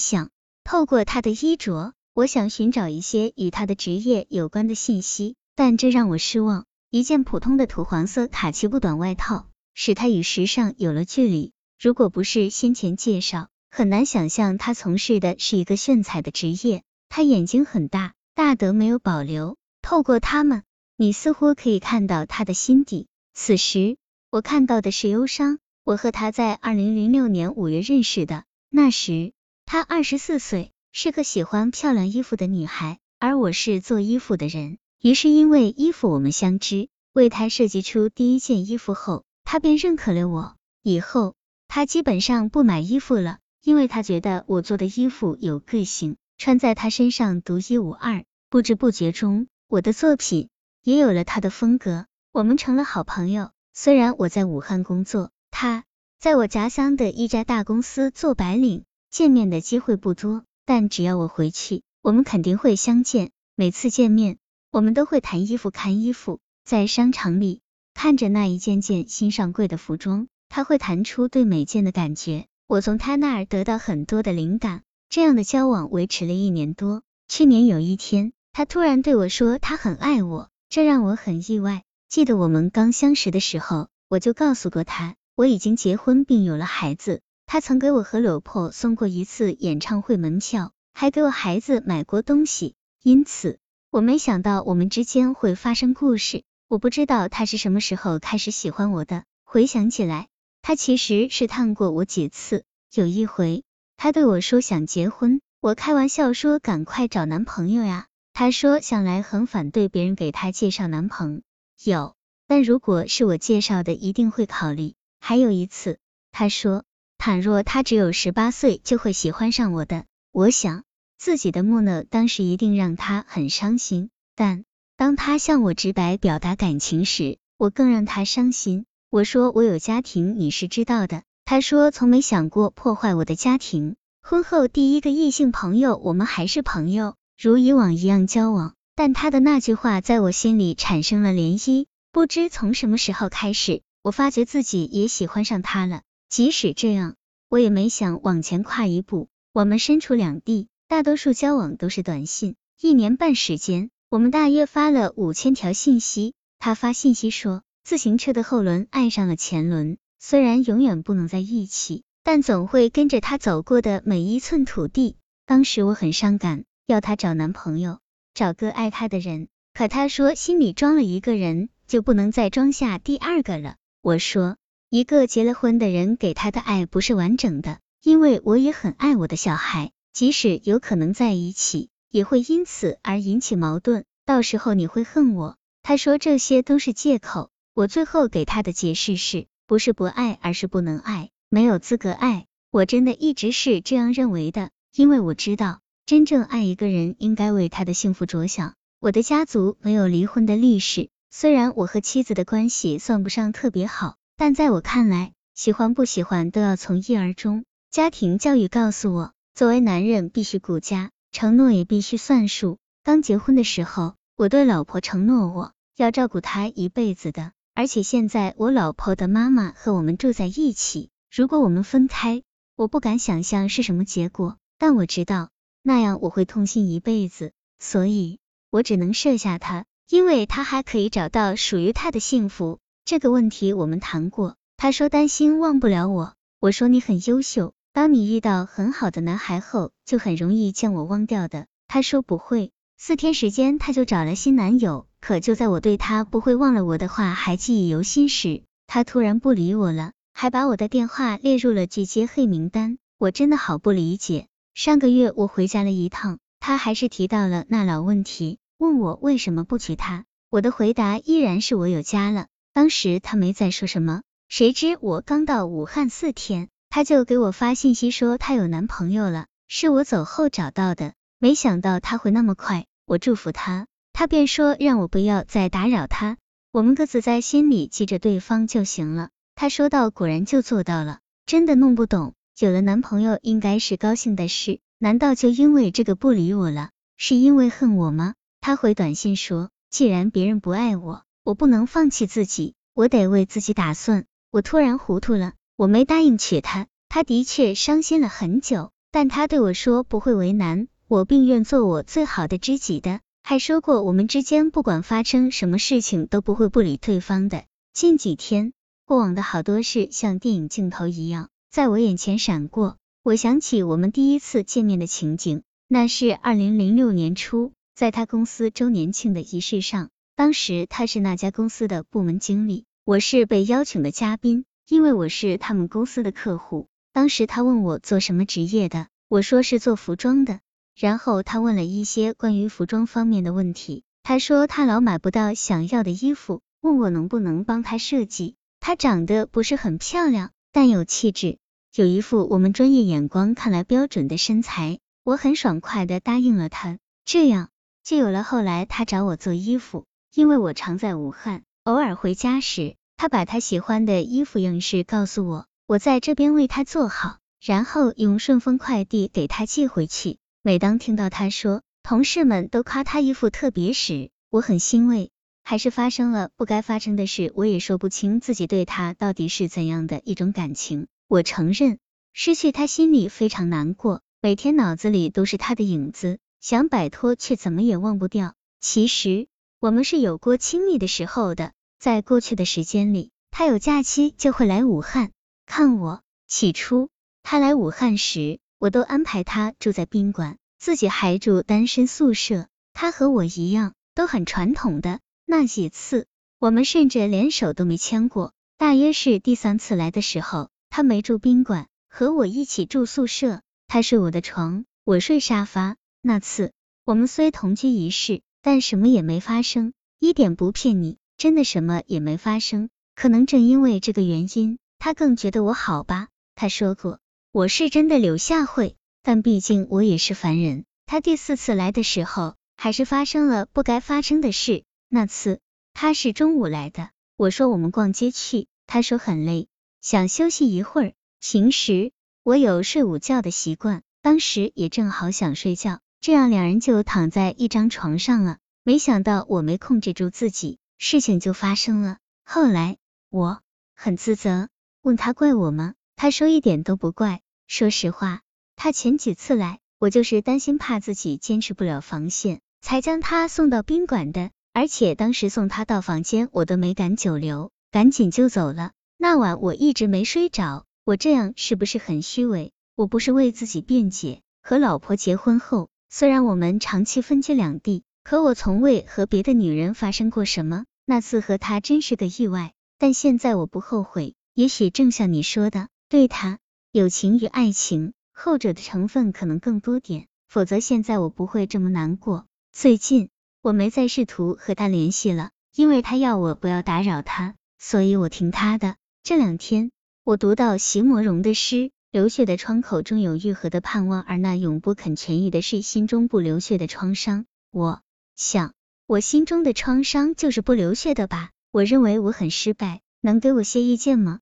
想。透过他的衣着，我想寻找一些与他的职业有关的信息，但这让我失望。一件普通的土黄色卡其布短外套，使他与时尚有了距离。如果不是先前介绍，很难想象他从事的是一个炫彩的职业。他眼睛很大，大得没有保留。透过他们，你似乎可以看到他的心底。此时，我看到的是忧伤。我和他在二零零六年五月认识的，那时她二十四岁，是个喜欢漂亮衣服的女孩，而我是做衣服的人。于是因为衣服我们相知，为她设计出第一件衣服后，她便认可了我。以后他基本上不买衣服了。因为他觉得我做的衣服有个性，穿在他身上独一无二。不知不觉中，我的作品也有了他的风格，我们成了好朋友。虽然我在武汉工作，他在我家乡的一家大公司做白领，见面的机会不多，但只要我回去，我们肯定会相见。每次见面，我们都会谈衣服、看衣服。在商场里，看着那一件件新上柜的服装，他会谈出对每件的感觉。我从他那儿得到很多的灵感，这样的交往维持了一年多。去年有一天，他突然对我说他很爱我，这让我很意外。记得我们刚相识的时候，我就告诉过他我已经结婚并有了孩子。他曾给我和老婆送过一次演唱会门票，还给我孩子买过东西。因此，我没想到我们之间会发生故事。我不知道他是什么时候开始喜欢我的。回想起来。他其实试探过我几次，有一回他对我说想结婚，我开玩笑说赶快找男朋友呀。他说向来很反对别人给他介绍男朋友，但如果是我介绍的，一定会考虑。还有一次，他说倘若他只有十八岁就会喜欢上我的。我想自己的木讷当时一定让他很伤心，但当他向我直白表达感情时，我更让他伤心。我说我有家庭，你是知道的。他说从没想过破坏我的家庭。婚后第一个异性朋友，我们还是朋友，如以往一样交往。但他的那句话在我心里产生了涟漪。不知从什么时候开始，我发觉自己也喜欢上他了。即使这样，我也没想往前跨一步。我们身处两地，大多数交往都是短信。一年半时间，我们大约发了五千条信息。他发信息说。自行车的后轮爱上了前轮，虽然永远不能在一起，但总会跟着他走过的每一寸土地。当时我很伤感，要他找男朋友，找个爱他的人。可他说心里装了一个人，就不能再装下第二个了。我说，一个结了婚的人给他的爱不是完整的，因为我也很爱我的小孩，即使有可能在一起，也会因此而引起矛盾，到时候你会恨我。他说这些都是借口。我最后给他的解释是，不是不爱，而是不能爱，没有资格爱。我真的一直是这样认为的，因为我知道，真正爱一个人应该为他的幸福着想。我的家族没有离婚的历史，虽然我和妻子的关系算不上特别好，但在我看来，喜欢不喜欢都要从一而终。家庭教育告诉我，作为男人必须顾家，承诺也必须算数。刚结婚的时候，我对老婆承诺，我要照顾她一辈子的。而且现在我老婆的妈妈和我们住在一起，如果我们分开，我不敢想象是什么结果，但我知道那样我会痛心一辈子，所以我只能设下他，因为他还可以找到属于他的幸福。这个问题我们谈过，他说担心忘不了我，我说你很优秀，当你遇到很好的男孩后，就很容易将我忘掉的。他说不会，四天时间他就找了新男友。可就在我对他不会忘了我的话还记忆犹新时，他突然不理我了，还把我的电话列入了拒接黑名单。我真的好不理解。上个月我回家了一趟，他还是提到了那老问题，问我为什么不娶她。我的回答依然是我有家了。当时他没再说什么，谁知我刚到武汉四天，他就给我发信息说他有男朋友了，是我走后找到的。没想到他会那么快，我祝福他。他便说让我不要再打扰他，我们各自在心里记着对方就行了。他说到果然就做到了，真的弄不懂，有了男朋友应该是高兴的事，难道就因为这个不理我了？是因为恨我吗？他回短信说，既然别人不爱我，我不能放弃自己，我得为自己打算。我突然糊涂了，我没答应娶她，她的确伤心了很久。但她对我说不会为难我，并愿做我最好的知己的，还说过我们之间不管发生什么事情都不会不理对方的。近几天，过往的好多事像电影镜头一样在我眼前闪过，我想起我们第一次见面的情景，那是二零零六年初，在他公司周年庆的仪式上，当时他是那家公司的部门经理，我是被邀请的嘉宾，因为我是他们公司的客户。当时他问我做什么职业的，我说是做服装的。然后他问了一些关于服装方面的问题。他说他老买不到想要的衣服，问我能不能帮他设计。他长得不是很漂亮，但有气质，有一副我们专业眼光看来标准的身材。我很爽快的答应了他，这样就有了后来他找我做衣服。因为我常在武汉，偶尔回家时，他把他喜欢的衣服样式告诉我。我在这边为他做好，然后用顺丰快递给他寄回去。每当听到他说同事们都夸他衣服特别时，我很欣慰。还是发生了不该发生的事，我也说不清自己对他到底是怎样的一种感情。我承认失去他心里非常难过，每天脑子里都是他的影子，想摆脱却怎么也忘不掉。其实我们是有过亲密的时候的，在过去的时间里，他有假期就会来武汉。看我，起初他来武汉时，我都安排他住在宾馆，自己还住单身宿舍。他和我一样，都很传统的。那几次，我们甚至连手都没牵过。大约是第三次来的时候，他没住宾馆，和我一起住宿舍。他睡我的床，我睡沙发。那次我们虽同居一室，但什么也没发生，一点不骗你，真的什么也没发生。可能正因为这个原因。他更觉得我好吧？他说过我是真的柳下惠，但毕竟我也是凡人。他第四次来的时候，还是发生了不该发生的事。那次他是中午来的，我说我们逛街去，他说很累，想休息一会儿。平时我有睡午觉的习惯，当时也正好想睡觉，这样两人就躺在一张床上了。没想到我没控制住自己，事情就发生了。后来我很自责。问他怪我吗？他说一点都不怪。说实话，他前几次来，我就是担心怕自己坚持不了防线，才将他送到宾馆的。而且当时送他到房间，我都没敢久留，赶紧就走了。那晚我一直没睡着，我这样是不是很虚伪？我不是为自己辩解。和老婆结婚后，虽然我们长期分居两地，可我从未和别的女人发生过什么。那次和他真是个意外，但现在我不后悔。也许正像你说的，对他友情与爱情，后者的成分可能更多点，否则现在我不会这么难过。最近我没再试图和他联系了，因为他要我不要打扰他，所以我听他的。这两天我读到席慕容的诗，流血的窗口中有愈合的盼望，而那永不肯痊愈的是心中不流血的创伤。我想，我心中的创伤就是不流血的吧。我认为我很失败。能给我些意见吗？